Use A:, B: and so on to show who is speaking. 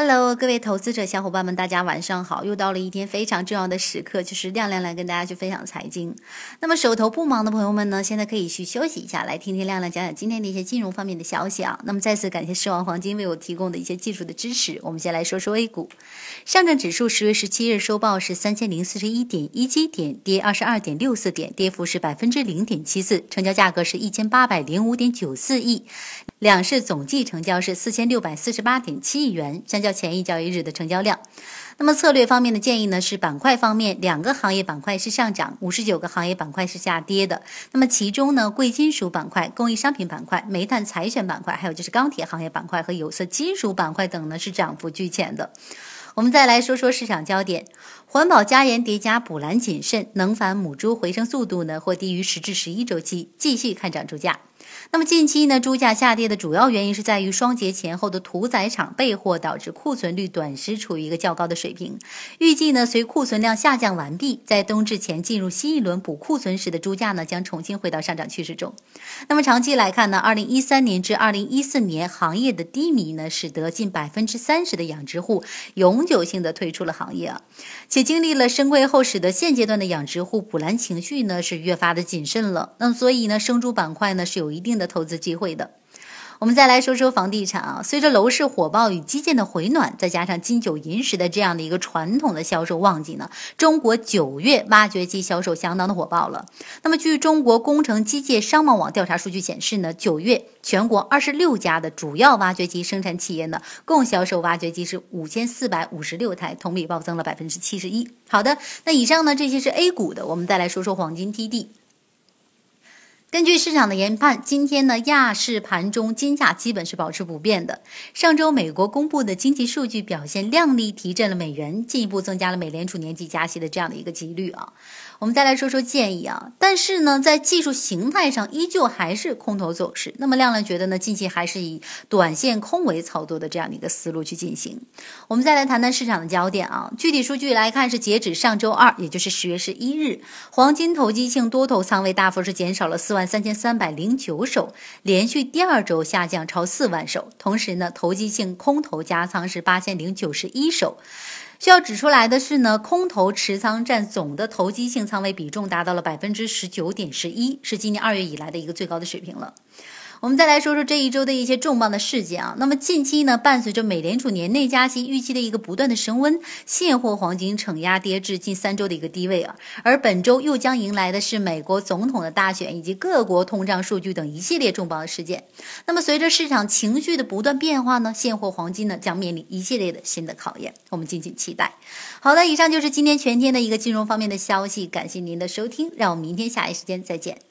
A: Hello，各位投资者小伙伴们，大家晚上好！又到了一天非常重要的时刻，就是亮亮来跟大家去分享财经。那么手头不忙的朋友们呢，现在可以去休息一下，来听听亮亮讲讲今天的一些金融方面的消息啊。那么再次感谢狮王黄金为我提供的一些技术的支持。我们先来说说 A 股，上证指数十月十七日收报是三千零四十一点一七点，跌二十二点六四点，跌幅是百分之零点七四，成交价格是一千八百零五点九四亿。两市总计成交是四千六百四十八点七亿元，相较前一交易日的成交量。那么策略方面的建议呢？是板块方面，两个行业板块是上涨，五十九个行业板块是下跌的。那么其中呢，贵金属板块、工艺商品板块、煤炭采选板块，还有就是钢铁行业板块和有色金属板块等呢，是涨幅居前的。我们再来说说市场焦点，环保加盐叠加补蓝谨慎，能繁母猪回升速度呢或低于十至十一周期，继续看涨猪价。那么近期呢，猪价下跌的主要原因是在于双节前后的屠宰场备货，导致库存率短时处于一个较高的水平。预计呢，随库存量下降完毕，在冬至前进入新一轮补库存时的猪价呢，将重新回到上涨趋势中。那么长期来看呢，二零一三年至二零一四年行业的低迷呢，使得近百分之三十的养殖户永久性的退出了行业啊，且经历了深亏后，使得现阶段的养殖户补栏情绪呢是越发的谨慎了。那么所以呢，生猪板块呢是有有一定。的投资机会的。我们再来说说房地产啊，随着楼市火爆与基建的回暖，再加上金九银十的这样的一个传统的销售旺季呢，中国九月挖掘机销售相当的火爆了。那么，据中国工程机械商贸网调查数据显示呢，九月全国二十六家的主要挖掘机生产企业呢，共销售挖掘机是五千四百五十六台，同比暴增了百分之七十一。好的，那以上呢这些是 A 股的，我们再来说说黄金 TD。根据市场的研判，今天呢，亚市盘中金价基本是保持不变的。上周美国公布的经济数据表现靓丽，提振了美元，进一步增加了美联储年底加息的这样的一个几率啊。我们再来说说建议啊，但是呢，在技术形态上依旧还是空头走势。那么亮亮觉得呢，近期还是以短线空为操作的这样的一个思路去进行。我们再来谈谈市场的焦点啊，具体数据来看是截止上周二，也就是十月十一日，黄金投机性多头仓位大幅是减少了四万三千三百零九手，连续第二周下降超四万手。同时呢，投机性空头加仓是八千零九十一手。需要指出来的是呢，空头持仓占总的投机性仓位比重达到了百分之十九点十一，是今年二月以来的一个最高的水平了。我们再来说说这一周的一些重磅的事件啊。那么近期呢，伴随着美联储年内加息预期的一个不断的升温，现货黄金承压跌至近三周的一个低位啊。而本周又将迎来的是美国总统的大选以及各国通胀数据等一系列重磅的事件。那么随着市场情绪的不断变化呢，现货黄金呢将面临一系列的新的考验，我们敬请期待。好的，以上就是今天全天的一个金融方面的消息，感谢您的收听，让我们明天下一时间再见。